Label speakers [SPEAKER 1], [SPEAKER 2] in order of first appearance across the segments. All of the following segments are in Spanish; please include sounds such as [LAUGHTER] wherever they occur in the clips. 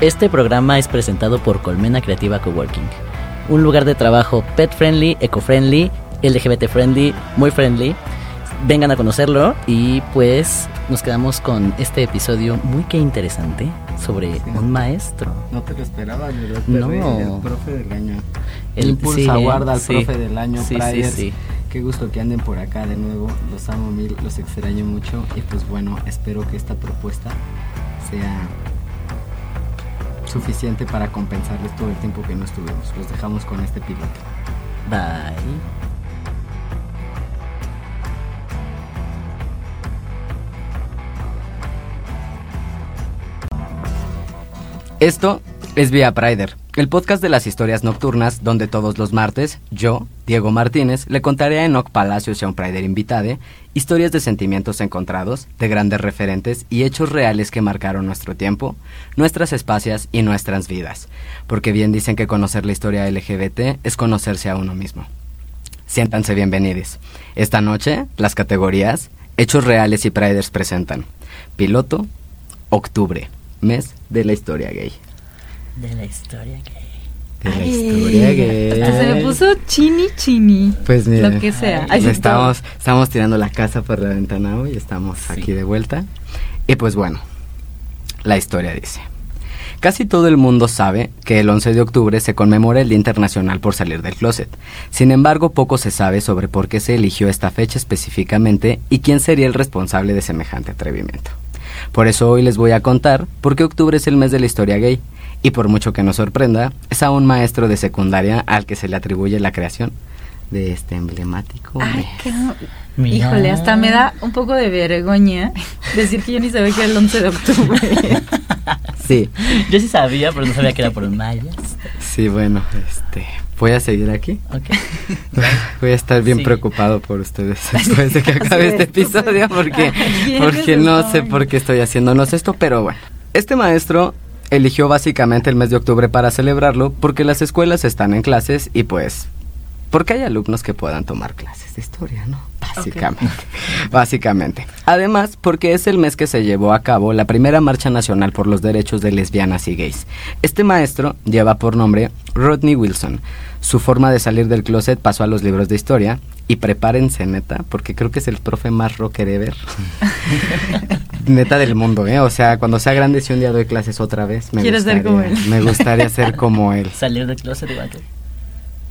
[SPEAKER 1] Este programa es presentado por Colmena Creativa Coworking, un lugar de trabajo pet friendly, eco friendly, LGBT friendly, muy friendly. Vengan a conocerlo y pues nos quedamos con este episodio muy que interesante sobre un maestro.
[SPEAKER 2] No te lo esperaba, ¿verdad?
[SPEAKER 1] No.
[SPEAKER 2] El profe del año.
[SPEAKER 1] El-
[SPEAKER 2] Impulsa
[SPEAKER 1] sí,
[SPEAKER 2] guarda al
[SPEAKER 1] sí.
[SPEAKER 2] profe del año,
[SPEAKER 1] Sí, sí,
[SPEAKER 2] Priders.
[SPEAKER 1] sí.
[SPEAKER 2] Qué gusto que anden por acá de nuevo. Los amo mil, los extraño mucho. Y pues bueno, espero que esta propuesta sea suficiente para compensarles todo el tiempo que no estuvimos. Los dejamos con este piloto.
[SPEAKER 1] Bye.
[SPEAKER 3] Esto es Vía Prider, el podcast de las historias nocturnas donde todos los martes, yo, Diego Martínez, le contaré a Enoch Palacios y a un Prider invitade historias de sentimientos encontrados, de grandes referentes y hechos reales que marcaron nuestro tiempo, nuestras espacias y nuestras vidas. Porque bien dicen que conocer la historia LGBT es conocerse a uno mismo. Siéntanse bienvenidos. Esta noche, las categorías Hechos Reales y Priders presentan Piloto, Octubre, mes de la historia gay.
[SPEAKER 1] De la historia gay.
[SPEAKER 3] De la
[SPEAKER 4] Ay,
[SPEAKER 3] historia gay.
[SPEAKER 4] hasta se me puso chini chini.
[SPEAKER 3] Pues mira,
[SPEAKER 4] Lo que sea.
[SPEAKER 1] Ay,
[SPEAKER 3] estamos, estamos tirando la casa por la ventana hoy, estamos
[SPEAKER 1] Sí.
[SPEAKER 3] aquí de vuelta. Y pues bueno, la historia dice. Casi todo el mundo sabe que el 11 de octubre se conmemora el Día Internacional por Salir del Closet. Sin embargo, poco se sabe sobre por qué se eligió esta fecha específicamente y quién sería el responsable de semejante atrevimiento. Por eso hoy les voy a contar por qué octubre es el mes de la historia gay. Y por mucho que nos sorprenda, es a un maestro de secundaria al que se le atribuye la creación de este emblemático
[SPEAKER 4] Ay,
[SPEAKER 3] mes.
[SPEAKER 4] qué-
[SPEAKER 1] Mira.
[SPEAKER 4] Híjole, hasta me da un poco de vergüenza decir que yo ni sabía que era el 11 de octubre. [LAUGHS]
[SPEAKER 3] Sí,
[SPEAKER 1] Yo sí sabía, pero no sabía que era por mayas.
[SPEAKER 3] sí, bueno, este, voy a seguir aquí.
[SPEAKER 1] Ok. [LAUGHS]
[SPEAKER 3] Voy a estar bien
[SPEAKER 1] Sí.
[SPEAKER 3] preocupado por ustedes [LAUGHS] después de que acabe este episodio porque,
[SPEAKER 4] ¿Quién
[SPEAKER 3] porque no sé por qué estoy haciéndonos esto, pero bueno. Este maestro eligió básicamente el mes de octubre para celebrarlo porque las escuelas están en clases y pues porque hay alumnos que puedan tomar clases de historia, ¿no? Básicamente. Básicamente. Además, porque es el mes que se llevó a cabo la primera marcha nacional por los derechos de lesbianas y gays. Este maestro lleva por nombre Rodney Wilson. Su forma de salir del closet pasó a los libros de historia. Y prepárense, neta, porque creo que es el profe más rocker ever. [LAUGHS] neta del mundo, ¿eh? O sea, cuando sea grande, si un día doy clases otra vez, me
[SPEAKER 4] ¿Quieres ser
[SPEAKER 3] gustaría,
[SPEAKER 4] como él?
[SPEAKER 3] Me gustaría ser como él. [LAUGHS]
[SPEAKER 1] Salir del closet que.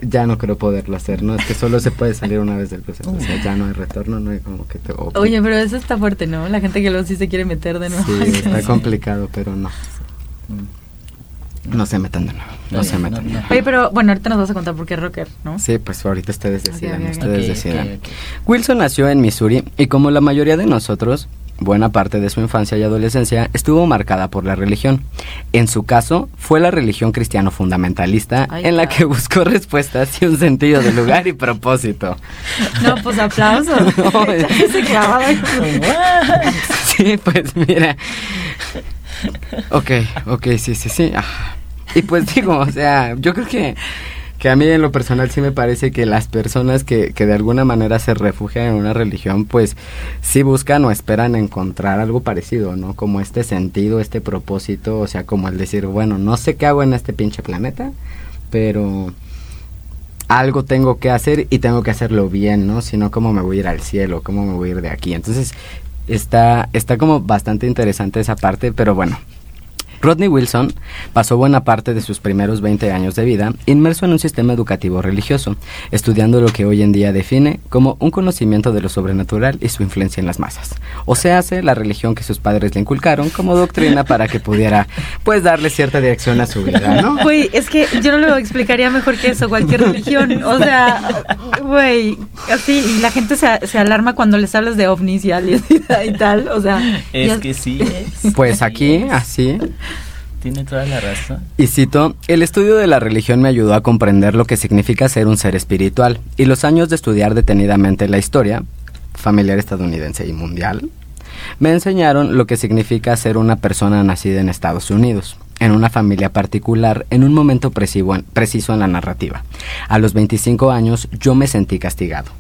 [SPEAKER 3] Ya no creo poderlo hacer, ¿no? Es que solo se puede salir una vez del closet. O sea, ya no hay retorno, no hay como que te... o-
[SPEAKER 4] Oye, pero eso está fuerte, ¿no? La gente que luego sí se quiere meter de nuevo.
[SPEAKER 3] Sí, [LAUGHS] está complicado, pero no. No se metan de nuevo. No se metan de nuevo.
[SPEAKER 4] Oye, pero bueno, ahorita nos vas a contar por qué es rocker, ¿no?
[SPEAKER 3] Sí, pues ahorita ustedes decidan,
[SPEAKER 4] ok, ok.
[SPEAKER 3] ustedes
[SPEAKER 1] Ok,
[SPEAKER 3] decidan.
[SPEAKER 1] ok, ok.
[SPEAKER 3] Wilson nació en Missouri y como la mayoría de nosotros, buena parte de su infancia y adolescencia estuvo marcada por la religión. En su caso, fue la religión cristiano fundamentalista
[SPEAKER 4] Ay,
[SPEAKER 3] en la
[SPEAKER 4] claro.
[SPEAKER 3] que buscó [LAUGHS] respuestas y un sentido de lugar y propósito. [LAUGHS]
[SPEAKER 4] No, pues aplausos. [LAUGHS]
[SPEAKER 3] No,
[SPEAKER 4] clavado ahí.
[SPEAKER 3] Sí, pues mira. Ok, ok, sí, sí, sí. Ah. Y pues digo, o sea, yo creo que, que a mí en lo personal sí me parece que las personas que, que de alguna manera se refugian en una religión, pues sí buscan o esperan encontrar algo parecido, ¿no? Como este sentido, este propósito, o sea, como el decir, bueno, no sé qué hago en este pinche planeta, pero algo tengo que hacer y tengo que hacerlo bien, ¿no? Si no, ¿cómo me voy a ir al cielo? ¿Cómo me voy a ir de aquí? Entonces, está, está como bastante interesante esa parte, pero bueno. Rodney Wilson pasó buena parte de sus primeros 20 años de vida inmerso en un sistema educativo religioso, estudiando lo que hoy en día define como un conocimiento de lo sobrenatural y su influencia en las masas. O sea, hace la religión que sus padres le inculcaron como doctrina para que pudiera, pues, darle cierta dirección a su vida, ¿no?
[SPEAKER 4] Güey, es que yo no lo explicaría mejor que eso, cualquier religión. O sea, güey, así, y la gente se, se alarma cuando les hablas de ovnis y aliens y, y tal. O sea,
[SPEAKER 1] Es
[SPEAKER 4] ya-
[SPEAKER 1] que sí es.
[SPEAKER 3] Pues aquí, así,
[SPEAKER 1] Tiene toda la razón.
[SPEAKER 3] Y cito, el estudio de la religión me ayudó a comprender lo que significa ser un ser espiritual y los años de estudiar detenidamente la historia, familiar estadounidense y mundial, me enseñaron lo que significa ser una persona nacida en Estados Unidos, en una familia particular, en un momento preciso en, la narrativa. A los 25 años yo me sentí castigado.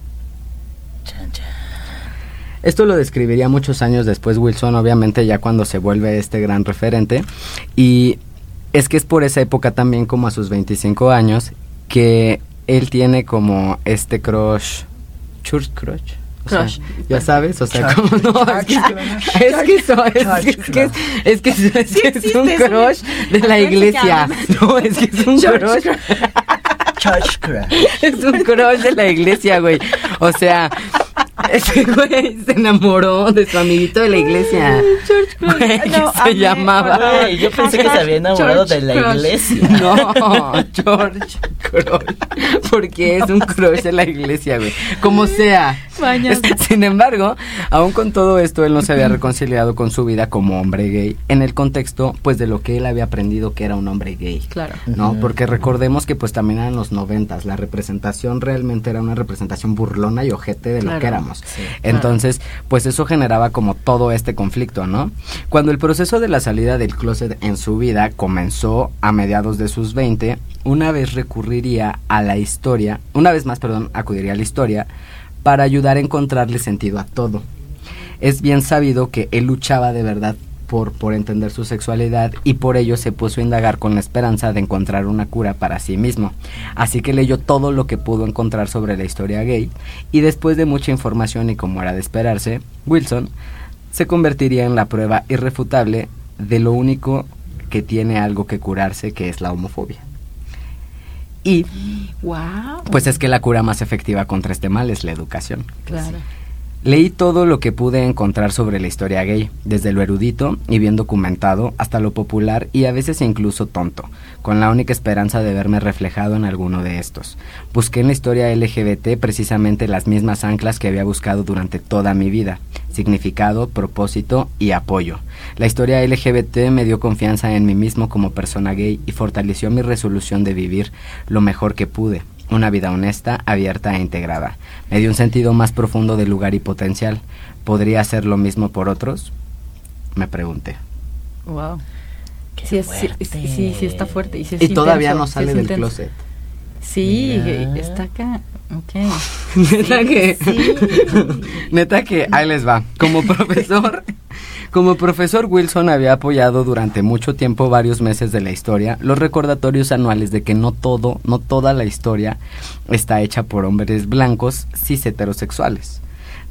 [SPEAKER 3] Esto lo describiría muchos años después Wilson, obviamente ya cuando se vuelve este gran referente. Y es que es por esa época también como a sus 25 años que él tiene como este crush, church crush. O sea,
[SPEAKER 4] Crush.
[SPEAKER 3] ya sabes, o sea,
[SPEAKER 1] Church.
[SPEAKER 3] como no, es que, es que eso, es, que- es que es, es que es, es que es
[SPEAKER 4] existe
[SPEAKER 3] un crush de la
[SPEAKER 4] ¿Cómo se
[SPEAKER 3] iglesia. [LAUGHS] No, es que es un crush. [LAUGHS]
[SPEAKER 1] Church crush.
[SPEAKER 3] Es un crush de la iglesia, güey. O sea, [LAUGHS] ese güey se enamoró de su amiguito de la iglesia. Güey,
[SPEAKER 4] No,
[SPEAKER 3] se
[SPEAKER 4] amé,
[SPEAKER 3] llamaba.
[SPEAKER 1] Güey, yo pensé que se había enamorado de la
[SPEAKER 4] crush.
[SPEAKER 1] iglesia. [LAUGHS]
[SPEAKER 3] No, [LAUGHS] George Crush. Porque es un crush de la iglesia, güey. Como sea.
[SPEAKER 4] Bañas.
[SPEAKER 3] Sin embargo, aún con todo esto, él no se había reconciliado con su vida como hombre gay en el contexto, pues, de lo que él había aprendido que era un hombre gay.
[SPEAKER 4] Claro.
[SPEAKER 3] ¿no? Porque recordemos que pues también eran los noventas, la representación realmente era una representación burlona y ojete de lo
[SPEAKER 4] Claro.
[SPEAKER 3] que éramos.
[SPEAKER 1] Sí.
[SPEAKER 3] Entonces, pues eso generaba como todo este conflicto, ¿no? Cuando el proceso de la salida del closet en su vida comenzó a mediados de sus 20, una vez recurriría a la historia, una vez más, perdón, acudiría a la historia para ayudar a encontrarle sentido a todo. Es bien sabido que él luchaba de verdad por, por entender su sexualidad y por ello se puso a indagar con la esperanza de encontrar una cura para sí mismo. Así que leyó todo lo que pudo encontrar sobre la historia gay y después de mucha información y como era de esperarse, Wilson se convertiría en la prueba irrefutable de lo único que tiene algo que curarse, que es la homofobia. Y [GASPS]
[SPEAKER 4] Wow.
[SPEAKER 3] pues es que la cura más efectiva contra este mal es la educación.
[SPEAKER 4] Claro.
[SPEAKER 3] Leí todo lo que pude encontrar sobre la historia gay, desde lo erudito y bien documentado hasta lo popular y a veces incluso tonto, con la única esperanza de verme reflejado en alguno de estos. Busqué en la historia LGBT precisamente las mismas anclas que había buscado durante toda mi vida, significado, propósito y apoyo. La historia LGBT me dio confianza en mí mismo como persona gay y fortaleció mi resolución de vivir lo mejor que pude, una vida honesta, abierta e integrada. Me dio un sentido más profundo de lugar y potencial. ¿Podría hacer lo mismo por otros? Me pregunté.
[SPEAKER 4] Wow.
[SPEAKER 1] Qué
[SPEAKER 4] Sí, es- sí, sí, sí, está fuerte. Y, sí es
[SPEAKER 3] Y todavía
[SPEAKER 4] intenso,
[SPEAKER 3] no
[SPEAKER 4] sí
[SPEAKER 3] sale del
[SPEAKER 4] intenso.
[SPEAKER 3] closet.
[SPEAKER 4] Sí,
[SPEAKER 1] Mira.
[SPEAKER 4] está acá. Ok. [LAUGHS]
[SPEAKER 3] Neta que, [LAUGHS] neta que, ahí les va. Como profesor, [LAUGHS] como profesor Wilson había apoyado durante mucho tiempo varios meses de la historia los recordatorios anuales de que no todo, no toda la historia está hecha por hombres blancos cis heterosexuales.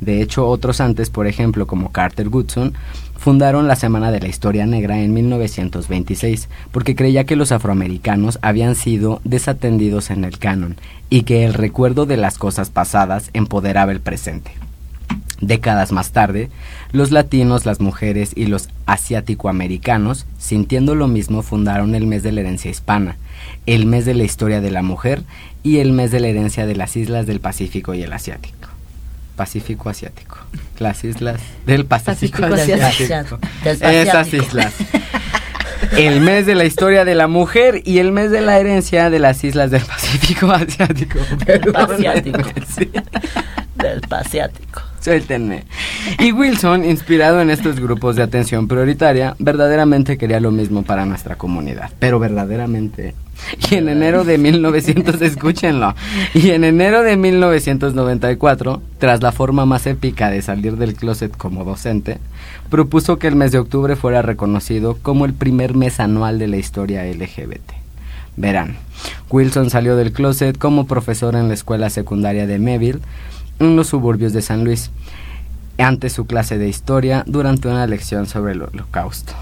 [SPEAKER 3] De hecho, otros antes, por ejemplo, como Carter Goodson, fundaron la Semana de la Historia Negra en 1926 porque creía que los afroamericanos habían sido desatendidos en el canon y que el recuerdo de las cosas pasadas empoderaba el presente. Décadas más tarde, los latinos, las mujeres y los asiático-americanos, sintiendo lo mismo, fundaron el mes de la herencia hispana, el mes de la historia de la mujer y el mes de la herencia de las islas del Pacífico y el Asiático. Pacífico Asiático. Las islas del Pacífico,
[SPEAKER 4] Pacífico
[SPEAKER 3] Asiático. Esas islas. El mes de la historia de la mujer y el mes de la herencia de las islas del Pacífico Asiático.
[SPEAKER 1] Del.
[SPEAKER 3] Sí.
[SPEAKER 1] Del Pasiático.
[SPEAKER 3] Suéltenme. Y Wilson, inspirado en estos grupos de atención prioritaria, verdaderamente quería lo mismo para nuestra comunidad. Pero verdaderamente. Y en enero de 1900, escúchenlo. Y en enero de 1994, tras la forma más épica de salir del closet como docente, propuso que el mes de octubre fuera reconocido como el primer mes anual de la historia LGBT. Verán, Wilson salió del closet como profesor en la escuela secundaria de Meville, en los suburbios de San Luis, ante su clase de historia durante una lección sobre el holocausto.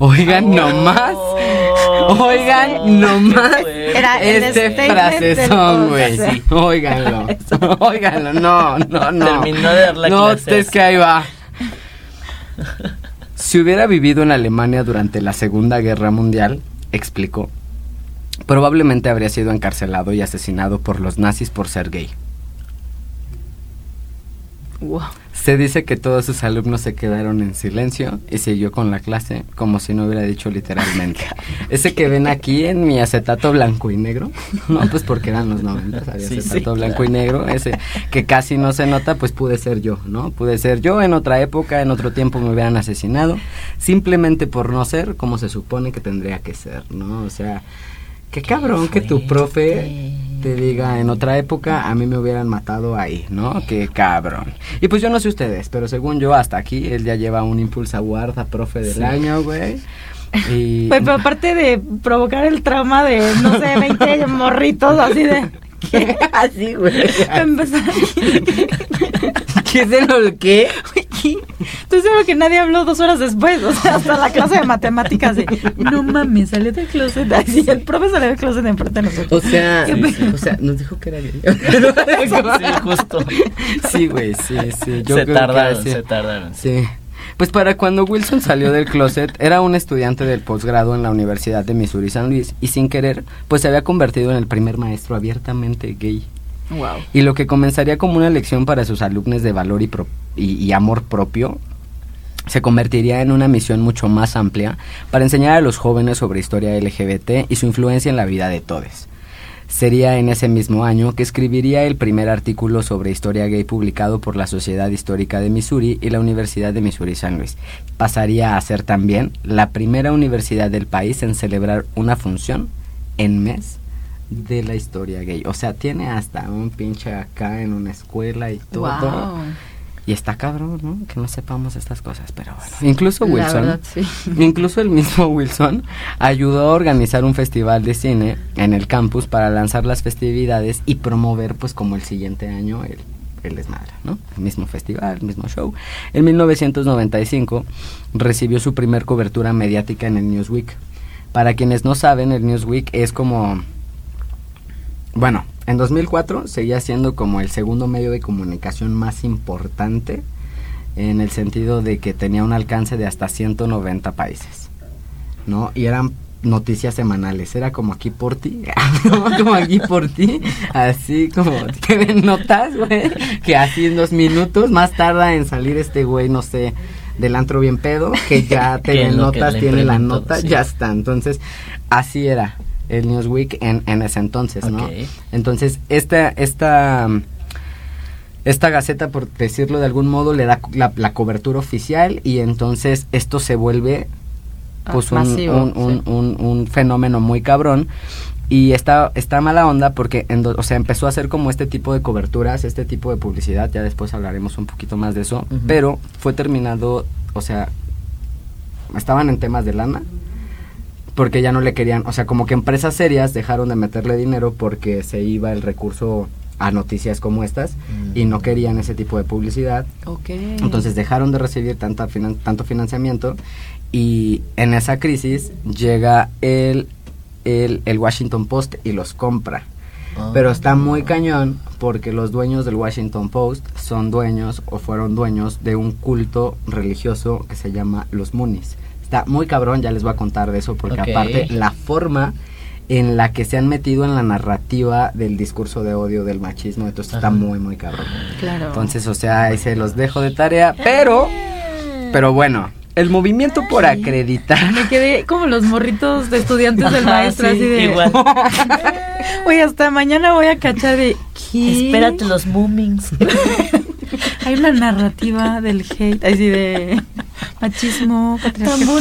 [SPEAKER 3] Oigan nomás, [LAUGHS] oigan nomás
[SPEAKER 4] Era
[SPEAKER 3] este frasezón, güey. Sí, óiganlo, [LAUGHS] óiganlo, no, no, no.
[SPEAKER 1] Terminó de dar la
[SPEAKER 3] No,
[SPEAKER 1] clase
[SPEAKER 3] es que ahí va. Si hubiera vivido en Alemania durante la Segunda Guerra Mundial, explicó, probablemente habría sido encarcelado y asesinado por los nazis por ser gay.
[SPEAKER 4] Wow.
[SPEAKER 3] Se dice que todos sus alumnos se quedaron en silencio y siguió con la clase como si no hubiera dicho literalmente. [LAUGHS] Ese que ven aquí en mi acetato blanco y negro, [LAUGHS] no, pues porque eran los 90, había
[SPEAKER 1] Sí, sí,
[SPEAKER 3] acetato blanco y negro, ese que casi no se nota, pues pude ser yo, ¿no? Pude ser yo en otra época, en otro tiempo me hubieran asesinado, simplemente por no ser como se supone que tendría que ser, ¿no? O sea, qué cabrón que tu profe te diga en otra época a mí me hubieran matado ahí, ¿no? Qué cabrón. Y pues yo no sé ustedes, pero según yo hasta aquí él ya lleva un Impulsa Award a profe del
[SPEAKER 1] Sí.
[SPEAKER 3] año, güey. Y,
[SPEAKER 4] Güey, [LAUGHS] pero aparte de provocar el trauma de, no sé, 20 morritos así de... [LAUGHS] ¿Qué?
[SPEAKER 3] Así, güey.
[SPEAKER 4] Empezar
[SPEAKER 3] ¿Qué es el qué?
[SPEAKER 4] Estoy seguro que nadie habló dos horas después, o sea, hasta la clase de matemáticas de, no mames, salió del closet. Así, el profe salió del closet enfrente de nosotros.
[SPEAKER 3] O sea, o sea, nos dijo que era gay. [LAUGHS]
[SPEAKER 1] Sí, justo. [LAUGHS]
[SPEAKER 3] Sí, güey, sí, sí. Yo
[SPEAKER 1] se
[SPEAKER 3] creo que
[SPEAKER 1] tardaron, se tardaron.
[SPEAKER 3] Sí. Pues para cuando Wilson salió del closet, era un estudiante del posgrado en la Universidad de Missouri San Luis y sin querer, pues se había convertido en el primer maestro abiertamente gay.
[SPEAKER 4] Wow.
[SPEAKER 3] Y lo que comenzaría como una lección para sus alumnos de valor y, pro- y- y amor propio, se convertiría en una misión mucho más amplia para enseñar a los jóvenes sobre historia LGBT y su influencia en la vida de todos. Sería en ese mismo año que escribiría el primer artículo sobre historia gay publicado por la Sociedad Histórica de Missouri y la Universidad de Missouri San Luis. Pasaría a ser también la primera universidad del país en celebrar una función en mes de la historia gay. O sea, tiene hasta un pinche acá en una escuela y todo. Y está cabrón, ¿no? Que no sepamos estas cosas, pero bueno. Incluso
[SPEAKER 4] La
[SPEAKER 3] Wilson,
[SPEAKER 4] verdad, sí. [LAUGHS]
[SPEAKER 3] incluso el mismo Wilson ayudó a organizar un festival de cine en el campus para lanzar las festividades y promover, pues, como el siguiente año el, el desmadre, ¿no? El mismo festival, el mismo show. En 1995 recibió su primer cobertura mediática en el Newsweek. Para quienes no saben, el Newsweek es como bueno, en 2004 seguía siendo como el segundo medio de comunicación más importante en el sentido de que tenía un alcance de hasta 190 países, ¿no? Y eran noticias semanales, era como aquí por ti, [LAUGHS] como aquí por ti, así como te ven notas, güey, que así en dos minutos más tarda en salir este güey, no sé, del antro bien pedo, que ya [LAUGHS] te ven notas, tiene la nota,
[SPEAKER 1] sí.
[SPEAKER 3] ya está, entonces así era el Newsweek en, en ese entonces, ¿no?
[SPEAKER 1] Ok.
[SPEAKER 3] Entonces, esta, esta, mm, esta gaceta, por decirlo de algún modo, le da la, la cobertura oficial y entonces esto se vuelve
[SPEAKER 4] Ah,
[SPEAKER 3] pues un,
[SPEAKER 4] masivo,
[SPEAKER 3] un, un,
[SPEAKER 4] sí.
[SPEAKER 3] un- un fenómeno muy cabrón y está, está mala onda porque en do- o sea, empezó a hacer como este tipo de coberturas, este tipo de publicidad, ya después hablaremos un poquito más de eso, pero fue terminado, o sea, estaban en temas de lana porque ya no le querían, o sea, como que empresas serias dejaron de meterle dinero porque se iba el recurso a noticias como estas y no querían ese tipo de publicidad.
[SPEAKER 4] Ok.
[SPEAKER 3] Entonces dejaron de recibir tanta finan- tanto financiamiento y en esa crisis llega el, el, el Washington Post y los compra.
[SPEAKER 1] Ah.
[SPEAKER 3] Pero está muy cañón porque los dueños del Washington Post son dueños o fueron dueños de un culto religioso que se llama los Moonies. Está muy cabrón, ya les voy a contar de eso porque aparte la forma en la que se han metido en la narrativa del discurso de odio, del machismo, entonces está muy muy cabrón.
[SPEAKER 4] Claro.
[SPEAKER 3] Entonces, o sea, ahí se los dejo de tarea, pero pero bueno, el movimiento por acreditar
[SPEAKER 4] Me quedé como los morritos de estudiantes del maestro,
[SPEAKER 1] sí,
[SPEAKER 4] así de.
[SPEAKER 1] igual. [LAUGHS]
[SPEAKER 4] Oye, hasta mañana voy a cachar de. ¿qué?
[SPEAKER 1] Espérate los boomings. [LAUGHS]
[SPEAKER 4] Hay una narrativa del hate, así de machismo, patriarcado.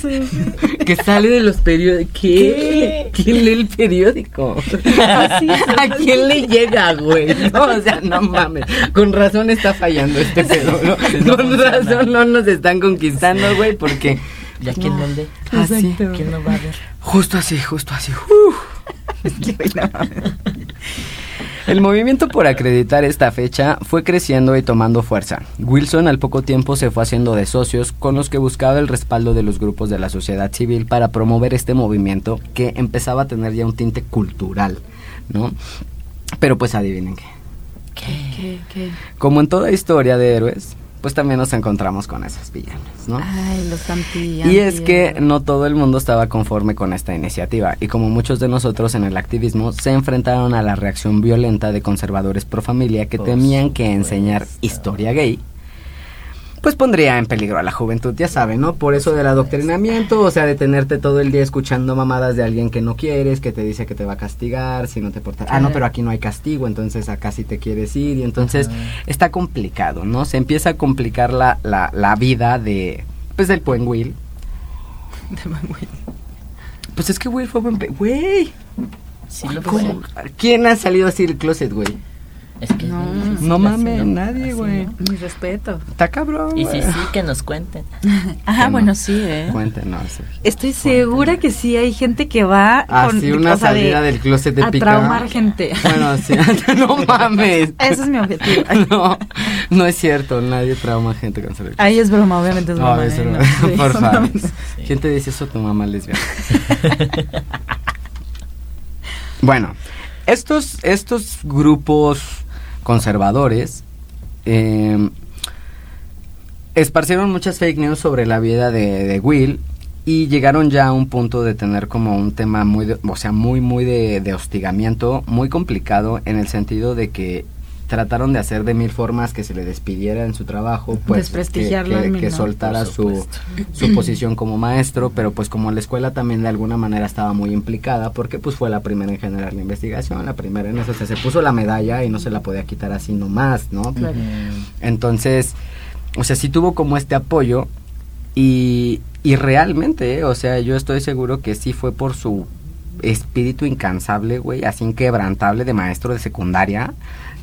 [SPEAKER 1] son.
[SPEAKER 3] que sale de los periódicos. ¿Qué? ¿Quién lee el periódico? ¿A quién le llega, güey? No, o sea, no mames. Con razón está fallando este pedo, ¿no?
[SPEAKER 1] No
[SPEAKER 3] Con
[SPEAKER 1] funciona.
[SPEAKER 3] razón no nos están conquistando, güey, porque
[SPEAKER 1] ¿Ya quién lo lee?
[SPEAKER 3] así,
[SPEAKER 4] Exacto.
[SPEAKER 1] ¿Quién lo va a ver?
[SPEAKER 3] justo así, justo así. uf. [LAUGHS] El movimiento por acreditar esta fecha fue creciendo y tomando fuerza. Wilson al poco tiempo se fue haciendo de socios con los que buscaba el respaldo de los grupos de la sociedad civil para promover este movimiento que empezaba a tener ya un tinte cultural, ¿no? Pero pues adivinen qué.
[SPEAKER 4] ¿Qué, qué?
[SPEAKER 3] Como en toda historia de héroes, pues también nos encontramos con esos villanos, ¿no?
[SPEAKER 4] Ay, los.
[SPEAKER 3] Y es que no todo el mundo estaba conforme con esta iniciativa y como muchos de nosotros en el activismo se enfrentaron a la reacción violenta de conservadores pro familia que
[SPEAKER 1] Por
[SPEAKER 3] temían que enseñar historia gay pues pondría en peligro a la juventud, ya saben, ¿no? Por eso del adoctrinamiento, o sea, de tenerte todo el día escuchando mamadas de alguien que no quieres, que te dice que te va a castigar si no te portas. Ah, no, pero aquí no hay castigo, entonces acá sí te quieres ir y entonces
[SPEAKER 1] Ajá.
[SPEAKER 3] está complicado, ¿no? Se empieza a complicar la, la, la vida de, pues, del buen Will. [LAUGHS] Pues es que Will fue buen... Güey. ¿quién ha salido así del closet, güey?
[SPEAKER 1] Es que
[SPEAKER 4] No.
[SPEAKER 1] es difícil
[SPEAKER 3] No
[SPEAKER 1] así,
[SPEAKER 3] mames, nadie, güey.
[SPEAKER 1] ¿no?
[SPEAKER 4] Mi respeto.
[SPEAKER 3] Está cabrón.
[SPEAKER 1] Y si sí, que nos cuenten. [LAUGHS]
[SPEAKER 4] Ah, bueno,
[SPEAKER 3] no.
[SPEAKER 4] sí, ¿eh?
[SPEAKER 3] Cuéntenos.
[SPEAKER 4] Estoy segura que sí hay gente que va
[SPEAKER 3] Así
[SPEAKER 4] con
[SPEAKER 3] una
[SPEAKER 4] o sea, de-
[SPEAKER 3] salida del closet de
[SPEAKER 4] a
[SPEAKER 3] pica.
[SPEAKER 4] traumar gente.
[SPEAKER 3] Bueno, sí, [LAUGHS] no [LAUGHS] mames.
[SPEAKER 4] Ese es mi objetivo.
[SPEAKER 3] No, no es cierto, nadie trauma gente con cerebro.
[SPEAKER 4] Ahí es broma, obviamente es
[SPEAKER 3] No,
[SPEAKER 4] broma.
[SPEAKER 3] es
[SPEAKER 4] ¿eh?
[SPEAKER 3] broma.
[SPEAKER 4] No, sí,
[SPEAKER 3] Por favor. ¿Quién te dice eso? Tu mamá lesbiana. bueno, estos, estos grupos conservadores eh, esparcieron muchas fake news sobre la vida de, de Will y llegaron ya a un punto de tener como un tema muy, de- o sea, muy, muy de, de hostigamiento, muy complicado en el sentido de que trataron de hacer de mil formas que se le despidiera en su trabajo, pues que, soltara su, su [CLEARS THROAT] posición como maestro, pero pues como la escuela también de alguna manera estaba muy implicada, porque pues fue la primera en generar la investigación, la primera en eso, o sea, se puso la medalla y no se la podía quitar así nomás, ¿no?
[SPEAKER 4] Claro.
[SPEAKER 3] Entonces, o sea, sí tuvo como este apoyo y, y realmente, eh, o sea, yo estoy seguro que sí fue por su espíritu incansable, güey, así inquebrantable de maestro de secundaria,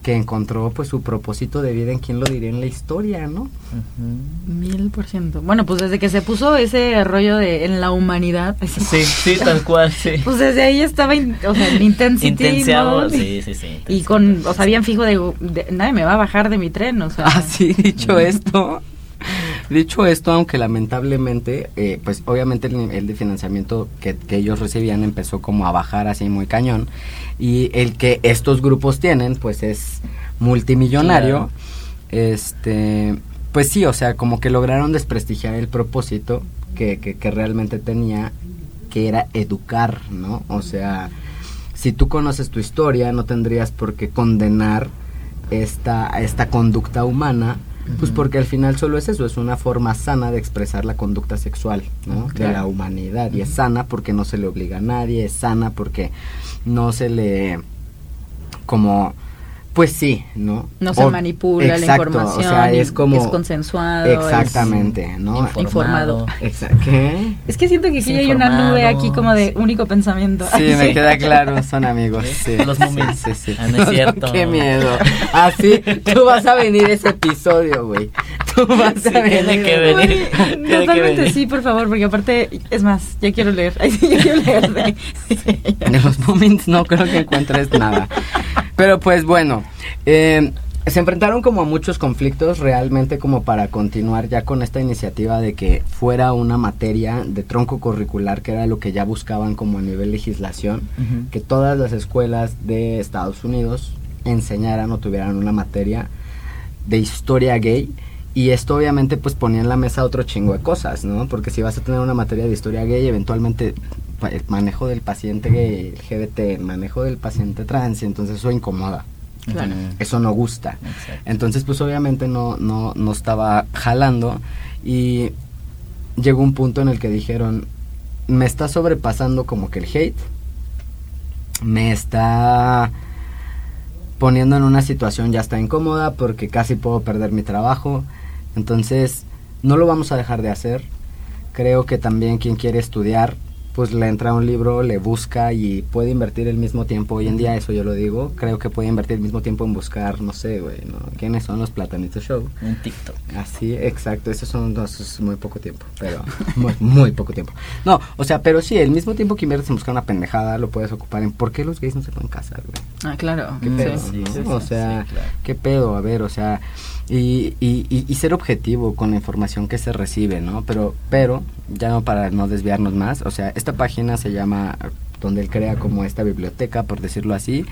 [SPEAKER 3] que encontró pues su propósito de vida en quién lo diría en la historia, ¿no?
[SPEAKER 4] Mil por ciento. Bueno, pues desde que se puso ese rollo de en la humanidad,
[SPEAKER 1] Sí, sí, tal cual, sí. [LAUGHS]
[SPEAKER 4] pues desde ahí estaba, in- o sea, en intensity,
[SPEAKER 1] Intenciado,
[SPEAKER 4] ¿no?
[SPEAKER 1] sí, sí, sí.
[SPEAKER 4] Y con, o sea, bien fijo de, de, nadie me va a bajar de mi tren, o sea. [LAUGHS]
[SPEAKER 3] Así, dicho esto, dicho esto, aunque lamentablemente, eh, pues obviamente el nivel de financiamiento que, que ellos recibían empezó como a bajar así muy cañón y el que estos grupos tienen, pues es multimillonario,
[SPEAKER 1] Claro.
[SPEAKER 3] este, pues sí, o sea, como que lograron desprestigiar el propósito que, que, que realmente tenía, que era educar, ¿no? O sea, si tú conoces tu historia, no tendrías por qué condenar esta, esta conducta humana, pues porque al final solo es eso, es una forma sana de expresar la conducta sexual, ¿no? De la humanidad. Y es sana porque no se le obliga a nadie, es sana porque no se le como pues sí, ¿no?
[SPEAKER 4] No se
[SPEAKER 3] O-
[SPEAKER 4] manipula la
[SPEAKER 3] exacto,
[SPEAKER 4] información.
[SPEAKER 3] O sea, es como
[SPEAKER 4] Es consensuado. es-
[SPEAKER 3] Exactamente, ¿no?
[SPEAKER 4] Informado.
[SPEAKER 3] Exa- ¿Qué?
[SPEAKER 4] Es que siento que
[SPEAKER 1] Es
[SPEAKER 4] aquí hay una nube aquí como de
[SPEAKER 1] sí.
[SPEAKER 4] único pensamiento.
[SPEAKER 3] Sí, me [LAUGHS] queda claro, son amigos. Sí,
[SPEAKER 1] Los
[SPEAKER 3] sí,
[SPEAKER 1] Moomins.
[SPEAKER 3] sí, sí.
[SPEAKER 1] Ah, no es cierto.
[SPEAKER 3] Qué miedo. Así, tú vas a venir ese episodio, güey. Tú vas
[SPEAKER 1] Sí,
[SPEAKER 3] a venir.
[SPEAKER 1] tiene que venir. Tiene que
[SPEAKER 4] Totalmente
[SPEAKER 1] venir.
[SPEAKER 4] sí, por favor, porque aparte, es más, ya quiero leer. [LAUGHS] Ay, sí, ya quiero leer. de-
[SPEAKER 3] De los Moomins no creo que encuentres nada. Pero pues bueno, eh, se enfrentaron como a muchos conflictos realmente como para continuar ya con esta iniciativa de que fuera una materia de tronco curricular, que era lo que ya buscaban como a nivel legislación. Que todas las escuelas de Estados Unidos enseñaran o tuvieran una materia de historia gay y esto obviamente pues ponía en la mesa otro chingo de cosas, ¿no? Porque si vas a tener una materia de historia gay, eventualmente el manejo del paciente gay, el GBT, el manejo del paciente trans, y entonces eso incomoda,
[SPEAKER 4] Claro.
[SPEAKER 3] Eso no gusta.
[SPEAKER 1] Exacto.
[SPEAKER 3] Entonces, pues obviamente no, no, no estaba jalando y llegó un punto en el que dijeron, me está sobrepasando como que el hate, me está poniendo en una situación ya está incómoda porque casi puedo perder mi trabajo, entonces no lo vamos a dejar de hacer. Creo que también quien quiere estudiar pues le entra a un libro, le busca y puede invertir el mismo tiempo. Hoy en día, eso yo lo digo, creo que puede invertir el mismo tiempo en buscar, no sé, güey, ¿no? ¿Quiénes son los Platanitos Show?
[SPEAKER 1] Un TikTok.
[SPEAKER 3] Así, exacto, esos son dos, es muy poco tiempo, pero [LAUGHS] muy, muy poco tiempo. No, o sea, pero sí, el mismo tiempo que inviertes en buscar una pendejada lo puedes ocupar en ¿por qué los gays no se pueden casar, güey?
[SPEAKER 4] Ah, claro.
[SPEAKER 3] ¿Qué pedo?
[SPEAKER 1] sí,
[SPEAKER 3] no?
[SPEAKER 1] sí,
[SPEAKER 3] o sea,
[SPEAKER 1] sí, claro.
[SPEAKER 3] ¿qué pedo? A ver, o sea, y, y, y, y ser objetivo con la información que se recibe, ¿no? Pero, pero, ya no para no desviarnos más, o sea, esta página se llama, donde él crea como esta biblioteca, por decirlo así,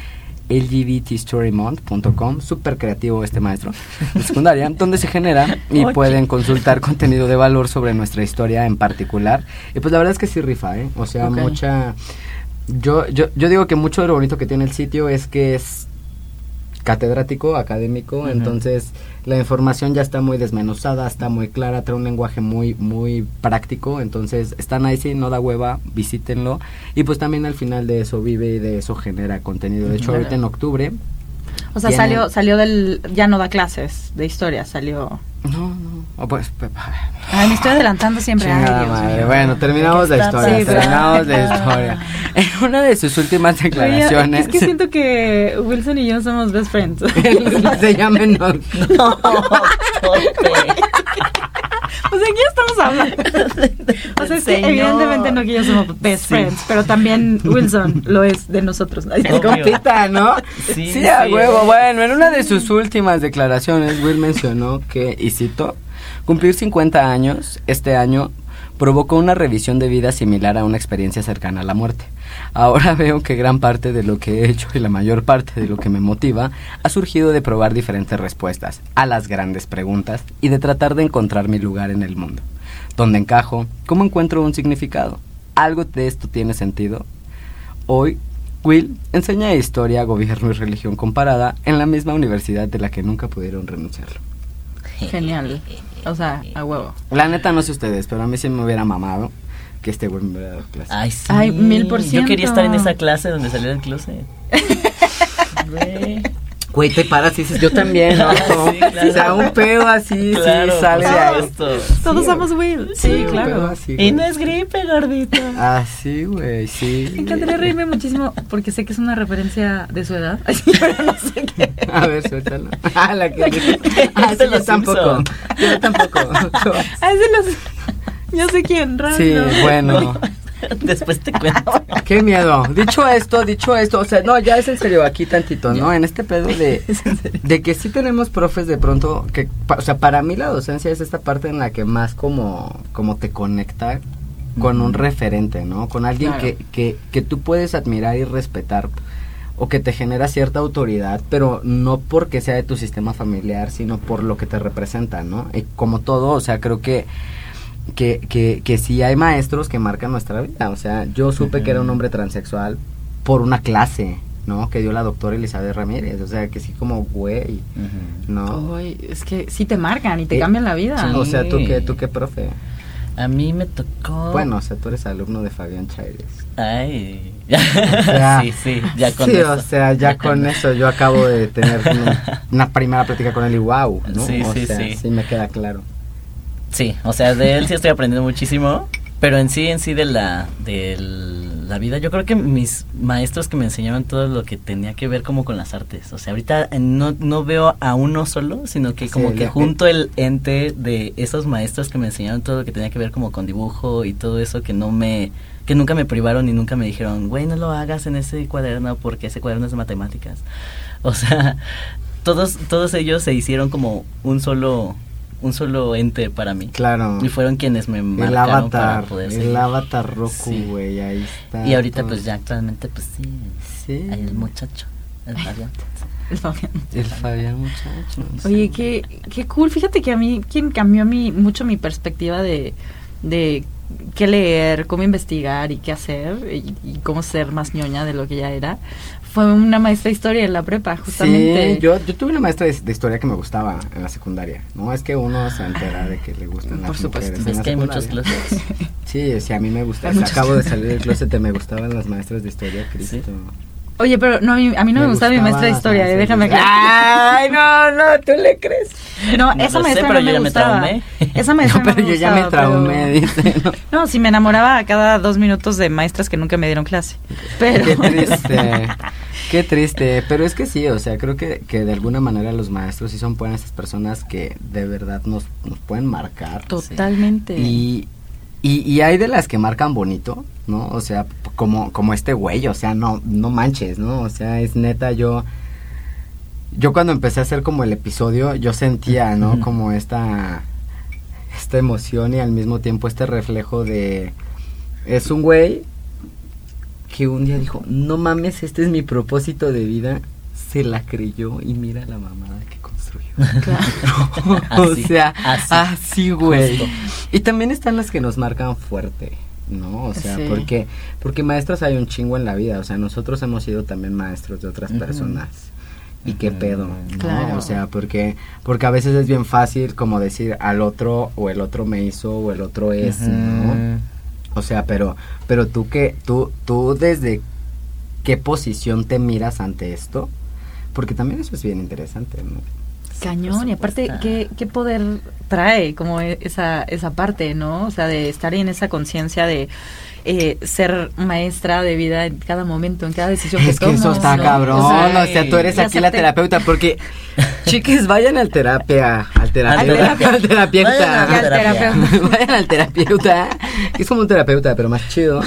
[SPEAKER 3] lgbtstorymonth.com, súper creativo este maestro de [LAUGHS] secundaria, donde se genera y
[SPEAKER 1] Oye.
[SPEAKER 3] pueden consultar contenido de valor sobre nuestra historia en particular. Y pues la verdad es que sí rifa, ¿eh? O sea, mucha... Yo, yo, yo digo que mucho de lo bonito que tiene el sitio es que es catedrático, académico, entonces la información ya está muy desmenuzada, está muy clara, trae un lenguaje muy, muy práctico, entonces está nice, no da hueva, visítenlo, y pues también al final de eso vive y de eso genera contenido. De hecho, ahorita en octubre
[SPEAKER 4] O sea,
[SPEAKER 3] tienen-
[SPEAKER 4] salió, salió del, ya no da clases de historia, salió.
[SPEAKER 3] No, no. o pues, pues,
[SPEAKER 4] Ay, me estoy adelantando siempre. Ay, Dios
[SPEAKER 3] madre.
[SPEAKER 4] mío.
[SPEAKER 3] Bueno, terminamos la historia.
[SPEAKER 4] Sí,
[SPEAKER 3] terminamos la historia. [LAUGHS] En una de sus últimas
[SPEAKER 4] Oye,
[SPEAKER 3] declaraciones.
[SPEAKER 4] es que [LAUGHS] siento que Wilson y yo somos best friends. [LAUGHS]
[SPEAKER 3] se llama no.
[SPEAKER 1] No,
[SPEAKER 4] O sea, ¿de quién estamos hablando? O sea, es que evidentemente no que yo somos best
[SPEAKER 1] Sí.
[SPEAKER 4] friends, pero también Wilson lo es de nosotros. ¿no?
[SPEAKER 3] Compita, ¿no?
[SPEAKER 1] Sí,
[SPEAKER 3] Sí, a
[SPEAKER 1] sí.
[SPEAKER 3] huevo. Bueno, en una de sus últimas declaraciones, Will mencionó que, y cito, cumplir 50 años este año provocó una revisión de vida similar a una experiencia cercana a la muerte. Ahora [LAUGHS] veo que gran parte de lo que he hecho y la mayor parte de lo que me motiva ha surgido de probar diferentes respuestas a las grandes preguntas y de tratar de encontrar mi lugar en el mundo. ¿Dónde encajo? ¿Cómo encuentro un significado? ¿Algo de esto tiene sentido? Hoy, Will enseña historia, gobierno y religión comparada en la misma universidad de la que nunca pudieron renunciarlo.
[SPEAKER 4] Genial. O sea, a huevo.
[SPEAKER 3] La neta no sé ustedes, pero a mí sí me hubiera mamado que este güey me hubiera dado clase.
[SPEAKER 1] Ay, sí.
[SPEAKER 4] Ay, mil por
[SPEAKER 1] Yo quería estar en
[SPEAKER 4] ciento.
[SPEAKER 1] esa clase donde salió del closet. [LAUGHS] Güey.
[SPEAKER 3] Te paras y dices, yo también, ¿no? [LAUGHS]
[SPEAKER 1] Sí, claro.
[SPEAKER 3] O sea, un pedo así,
[SPEAKER 1] Claro,
[SPEAKER 3] sí, sale de ahí.
[SPEAKER 4] Todos
[SPEAKER 3] Sí,
[SPEAKER 4] somos Will. Sí,
[SPEAKER 3] pedo
[SPEAKER 4] claro.
[SPEAKER 3] así,
[SPEAKER 1] Y no es gripe, gordito.
[SPEAKER 3] Ah, sí, güey, sí.
[SPEAKER 4] Me encantaría reírme muchísimo porque sé que es una referencia de su edad, [LAUGHS] así, pero no sé qué.
[SPEAKER 3] A ver, suéltalo. Ah, la que Ah, [LAUGHS]
[SPEAKER 1] Es de
[SPEAKER 3] sí, yo tampoco. Yo tampoco.
[SPEAKER 4] Ah, es de los... Yo sé quién, raro.
[SPEAKER 3] Sí, bueno. [LAUGHS]
[SPEAKER 1] Después te cuento. [LAUGHS]
[SPEAKER 3] Qué miedo. Dicho esto, dicho esto, o sea, no, ya es en serio aquí tantito, ¿no? En este pedo [LAUGHS] de, de que sí tenemos profes de pronto que, o sea, para mí la docencia es esta parte en la que más como, como te conecta con un referente, ¿no? Con alguien
[SPEAKER 4] Claro.
[SPEAKER 3] que, que, que tú puedes admirar y respetar o que te genera cierta autoridad, pero no porque sea de tu sistema familiar, sino por lo que te representa, ¿no? Y como todo, o sea, creo que que, que, que sí hay maestros que marcan nuestra vida. O sea, yo supe que era un hombre transexual por una clase, ¿no? Que dio la doctora Elizabeth Ramírez. O sea, que sí como, güey, ¿no?
[SPEAKER 4] Ay, es que sí te marcan y te
[SPEAKER 3] Eh,
[SPEAKER 4] cambian la vida.
[SPEAKER 1] sí.
[SPEAKER 3] O sea, ¿tú qué, tú qué profe?
[SPEAKER 1] A mí me tocó.
[SPEAKER 3] Bueno, o sea, tú eres alumno de Fabián Chaires.
[SPEAKER 1] Ay.
[SPEAKER 3] sea, [LAUGHS]
[SPEAKER 1] sí, sí, ya con
[SPEAKER 3] sí,
[SPEAKER 1] eso.
[SPEAKER 3] o sea, ya con eso yo acabo de tener una, una [LAUGHS] primera plática con él y wow, ¿no?
[SPEAKER 1] Sí,
[SPEAKER 3] o
[SPEAKER 1] sí,
[SPEAKER 3] sea,
[SPEAKER 1] sí.
[SPEAKER 3] sí me queda claro.
[SPEAKER 1] Sí, o sea, de él sí estoy aprendiendo muchísimo, pero en sí, en sí de la, de la vida, yo creo que mis maestros que me enseñaban todo lo que tenía que ver como con las artes, o sea, ahorita no, no veo a uno solo, sino que
[SPEAKER 3] Sí,
[SPEAKER 1] como que junto el ente de esos maestros que me enseñaron todo lo que tenía que ver como con dibujo y todo eso que no me, que nunca me privaron y nunca me dijeron, güey, no lo hagas en ese cuaderno porque ese cuaderno es de matemáticas. [LAUGHS] O sea, todos, todos ellos se hicieron como un solo, un solo ente para mí.
[SPEAKER 3] Claro.
[SPEAKER 1] Y fueron quienes me
[SPEAKER 3] El
[SPEAKER 1] marcaron para
[SPEAKER 3] avatar,
[SPEAKER 1] poder
[SPEAKER 3] el
[SPEAKER 1] seguir.
[SPEAKER 3] avatar Roku,
[SPEAKER 1] Sí.
[SPEAKER 3] güey, ahí está.
[SPEAKER 1] Y ahorita
[SPEAKER 3] todo.
[SPEAKER 1] pues ya actualmente pues sí,
[SPEAKER 3] Sí.
[SPEAKER 1] hay el muchacho, el Fabián.
[SPEAKER 4] El Fabián.
[SPEAKER 3] El Fabián muchacho.
[SPEAKER 4] Oye, qué, qué cool. Fíjate que a mí, quien cambió mi, mucho mi perspectiva de, de qué leer, cómo investigar y qué hacer y, y cómo ser más ñoña de lo que ya era, fue una maestra de historia en la prepa, justamente.
[SPEAKER 3] Sí, yo, yo tuve una maestra de, de historia que me gustaba en la secundaria. No es que uno se entera de que le gustan
[SPEAKER 4] Por
[SPEAKER 3] las
[SPEAKER 4] supuesto.
[SPEAKER 3] mujeres. la
[SPEAKER 1] que hay muchos closets.
[SPEAKER 3] Sí, sí, a mí me gusta. Acabo de salir del closet, me gustaban las maestras de historia, Cristo.
[SPEAKER 4] Oye, pero no, a mí, a mí no me, gustaba mi maestra de historia, eh, déjame aclarar.
[SPEAKER 3] Ay, no, no, tú le crees.
[SPEAKER 4] No,
[SPEAKER 1] No
[SPEAKER 4] esa
[SPEAKER 1] lo sé,
[SPEAKER 4] maestra
[SPEAKER 1] pero
[SPEAKER 4] no
[SPEAKER 1] yo
[SPEAKER 4] me
[SPEAKER 1] ya me
[SPEAKER 4] gustaba.
[SPEAKER 1] traumé.
[SPEAKER 4] Esa maestra [LAUGHS]
[SPEAKER 3] No,
[SPEAKER 4] no
[SPEAKER 3] pero
[SPEAKER 4] me
[SPEAKER 3] yo ya me traumé,
[SPEAKER 4] pero-
[SPEAKER 3] dice. ¿no? [LAUGHS]
[SPEAKER 4] No, sí me enamoraba a cada dos minutos de maestras que nunca me dieron clase. Pero
[SPEAKER 3] Qué triste. [LAUGHS] Qué triste. Pero es que sí, o sea, creo que, que de alguna manera los maestros sí son buenas esas personas que de verdad nos, nos pueden marcar.
[SPEAKER 4] totalmente.
[SPEAKER 3] Y, y, y hay de las que marcan bonito, ¿no? O sea, como, como este güey, o sea, no, no manches, ¿no? O sea, es neta, yo. Yo cuando empecé a hacer como el episodio, yo sentía, ¿no? Como esta. Esta emoción y al mismo tiempo este reflejo de. Es un güey que un día dijo, no mames, este es mi propósito de vida. Se la creyó y mira la mamada que construyó. [LAUGHS] o
[SPEAKER 1] Así,
[SPEAKER 3] sea,
[SPEAKER 1] así,
[SPEAKER 3] así, güey.
[SPEAKER 1] justo.
[SPEAKER 3] Y también están las que nos marcan fuerte, ¿no? O sea,
[SPEAKER 4] Sí.
[SPEAKER 3] porque porque maestros hay un chingo en la vida, o sea, nosotros hemos sido también maestros de otras personas. ¿Y qué pedo? ¿no?
[SPEAKER 4] Claro.
[SPEAKER 3] O sea, porque porque a veces es bien fácil como decir al otro o el otro me hizo o el otro es, ¿no? O sea, pero pero tú que tú tú desde qué posición te miras ante esto? Porque también eso es bien interesante, ¿no?
[SPEAKER 4] Cañón, y aparte. ¿qué, ¿qué poder trae como e- esa, esa parte, ¿no? O sea, de estar en esa conciencia de eh, ser maestra de vida en cada momento, en cada decisión que
[SPEAKER 3] Es que eso
[SPEAKER 4] tomas,
[SPEAKER 3] está
[SPEAKER 4] ¿no?
[SPEAKER 3] cabrón,
[SPEAKER 4] O sea,
[SPEAKER 3] o sea, tú eres aquí la terapeuta, porque [LAUGHS] chiques, vayan al terapia, al terapeuta,
[SPEAKER 1] terapia. [LAUGHS]
[SPEAKER 3] al terapeuta,
[SPEAKER 1] Vayan al
[SPEAKER 4] terapeuta. [LAUGHS]
[SPEAKER 3] vayan al terapeuta, que es como un terapeuta, pero más chido.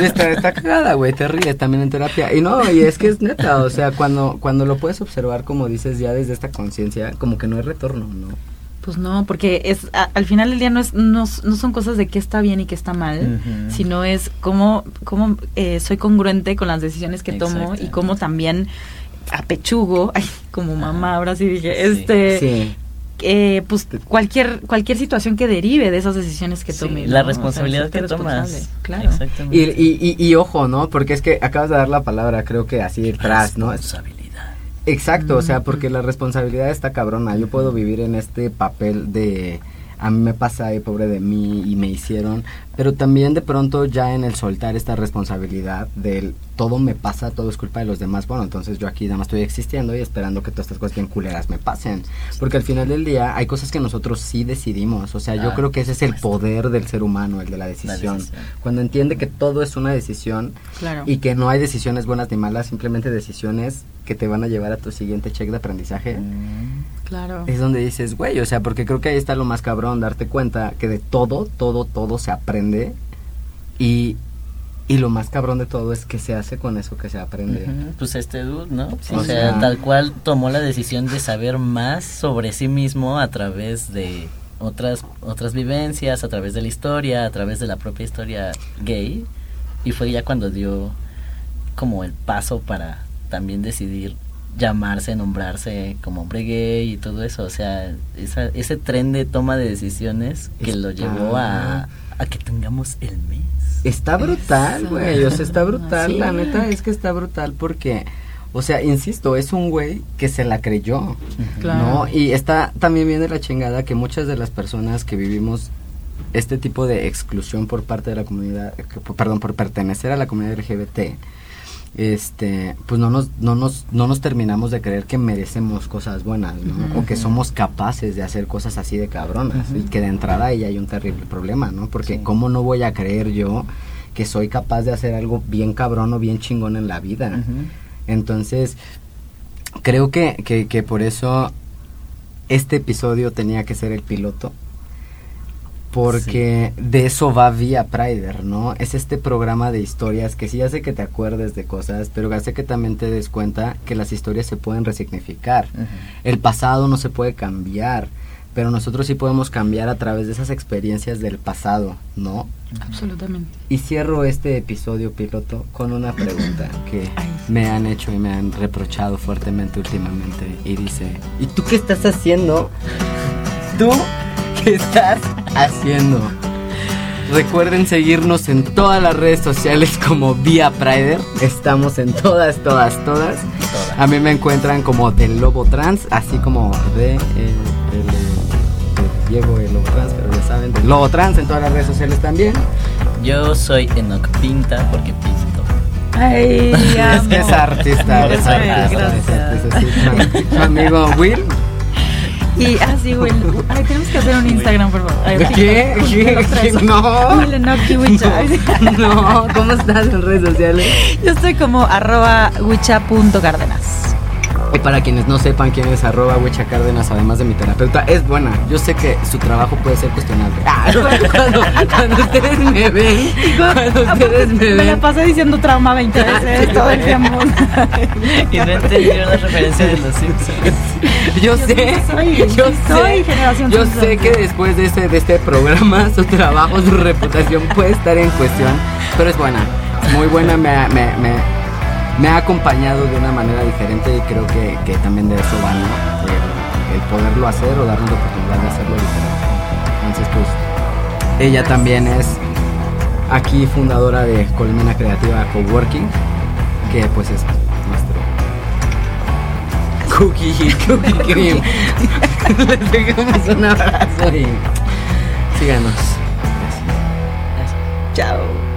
[SPEAKER 3] Está, está cagada, güey, te ríes también en terapia. Y no, y es que es neta, o sea, cuando, cuando lo puedes observar, como dices, ya desde esta conciencia, como que no hay retorno, ¿no?
[SPEAKER 4] Pues no, porque es a- al final del día no es no, no son cosas de qué está bien y qué está mal, sino es cómo cómo eh, soy congruente con las decisiones que tomo y cómo también apechugo, [LAUGHS] ay, como mamá, ahora sí dije,
[SPEAKER 1] Sí.
[SPEAKER 4] este
[SPEAKER 3] Sí.
[SPEAKER 4] eh, pues cualquier cualquier situación que derive de esas decisiones que
[SPEAKER 1] Sí,
[SPEAKER 4] tome.
[SPEAKER 1] la
[SPEAKER 4] ¿no? O sea,
[SPEAKER 1] responsabilidad que tomas.
[SPEAKER 4] Claro.
[SPEAKER 1] Exactamente.
[SPEAKER 3] Y, y, y, y ojo, ¿no? Porque es que acabas de dar la palabra, creo que así detrás, ¿no?
[SPEAKER 1] Responsabilidad.
[SPEAKER 3] Exacto, o sea, porque la responsabilidad está cabrona. Yo puedo vivir en este papel de a mí me pasa, eh, pobre de mí y me hicieron, pero también de pronto ya en el soltar esta responsabilidad del todo me pasa, todo es culpa de los demás, bueno, entonces yo aquí nada más estoy existiendo y esperando que todas estas cosas bien culeras me pasen, porque al final del día hay cosas que nosotros sí decidimos, o sea, yo creo que ese es el poder del ser humano, el de la decisión.
[SPEAKER 1] decisión.
[SPEAKER 3] Cuando entiende que todo es una decisión,
[SPEAKER 4] Claro.
[SPEAKER 3] y que no hay decisiones buenas ni malas, simplemente decisiones que te van a llevar a tu siguiente check de aprendizaje.
[SPEAKER 1] Mm,
[SPEAKER 4] Claro.
[SPEAKER 3] Es donde dices, güey, o sea, porque creo que ahí está lo más cabrón, darte cuenta que de todo, todo, todo se aprende y, y lo más cabrón de todo es que se hace con eso que se aprende.
[SPEAKER 1] Ujú, Pues este dude, ¿no?
[SPEAKER 3] Sí,
[SPEAKER 1] o
[SPEAKER 3] o
[SPEAKER 1] sea,
[SPEAKER 3] sea-
[SPEAKER 1] tal cual tomó la decisión de saber más sobre sí mismo a través de otras otras vivencias, a través de la historia, a través de la propia historia gay y fue ya cuando dio como el paso para también decidir llamarse, nombrarse como hombre gay y todo eso, o sea, esa, ese tren de toma de decisiones que lo llevó a, a que tengamos el mes.
[SPEAKER 3] Está brutal, güey, o sea, está brutal,
[SPEAKER 4] Sí.
[SPEAKER 3] la neta es que está brutal porque, o sea, insisto, es un güey que se la creyó.
[SPEAKER 4] Claro.
[SPEAKER 3] ¿no? Y está también bien de la chingada que muchas de las personas que vivimos este tipo de exclusión por parte de la comunidad, que- perdón, por pertenecer a la comunidad LGBT, este, pues no nos, no nos, no nos terminamos de creer que merecemos cosas buenas, ¿no? O que somos capaces de hacer cosas así de cabronas. Y que de entrada ahí hay un terrible problema, ¿no? Porque
[SPEAKER 1] Sí.
[SPEAKER 3] cómo no voy a creer yo que soy capaz de hacer algo bien cabrón o bien chingón en la vida. Entonces, creo que, que, que por eso este episodio tenía que ser el piloto. Porque de eso va Vía Prider, ¿no? Es este programa de historias que sí hace que te acuerdes de cosas, pero hace que también te des cuenta que las historias se pueden resignificar.
[SPEAKER 1] Ujú.
[SPEAKER 3] El pasado no se puede cambiar, pero nosotros sí podemos cambiar a través de esas experiencias del pasado, ¿no?
[SPEAKER 4] Absolutamente.
[SPEAKER 3] Y cierro este episodio piloto con una pregunta [CLEARS THROAT] que
[SPEAKER 4] Ay.
[SPEAKER 3] me han hecho y me han reprochado fuertemente últimamente. Y dice, ¿y tú qué estás haciendo? ¿Tú qué estás haciendo? Recuerden seguirnos en todas las redes sociales como Vía Prider. Estamos en todas, todas, todas.
[SPEAKER 1] Todas.
[SPEAKER 3] A mí me encuentran como del Lobo Trans, así como de, eh, el- de Diego el Lobo Trans, pero ya saben, del Lobo Trans en todas las redes sociales también.
[SPEAKER 1] Yo soy Enoch Pinta porque pinto.
[SPEAKER 4] Ay, [LAUGHS]
[SPEAKER 3] Es que es artista, es
[SPEAKER 1] es,
[SPEAKER 3] artista, es artista, Su amigo Will.
[SPEAKER 4] Y así, Will. Ay, tenemos que hacer un Instagram, por favor. Ay,
[SPEAKER 3] ¿Qué? ¿Qué? ¿Qué? No. No, ¿cómo estás en redes sociales?
[SPEAKER 4] Yo estoy como arroba wicha.cárdenas.
[SPEAKER 3] Y para quienes no sepan quién es arroba Huecha Cárdenas, además de mi terapeuta, es buena. Yo sé que su trabajo puede ser cuestionable. Ah, [LAUGHS] cuando, cuando ustedes me ven, cuando ustedes me
[SPEAKER 4] Me la
[SPEAKER 3] ven.
[SPEAKER 4] pasé diciendo trauma 20 veces [LAUGHS] todo el tiempo.
[SPEAKER 1] Y no entendieron la referencia de los Simpsons. [LAUGHS]
[SPEAKER 3] Yo sé, [LAUGHS] yo sé, yo sé que después de este, de este programa [LAUGHS] su trabajo, su reputación puede estar en cuestión, pero es buena, es muy buena, me ha, me, me- me ha acompañado de una manera diferente y creo que, que también de eso va, ¿no? El, el poderlo hacer o darnos la oportunidad de hacerlo diferente. Entonces, pues, ella también es aquí fundadora de Colmena Creativa Coworking, que pues es Cookie, Cookie [LAUGHS] Cream. Les dejamos un abrazo y síganos.
[SPEAKER 4] Chao.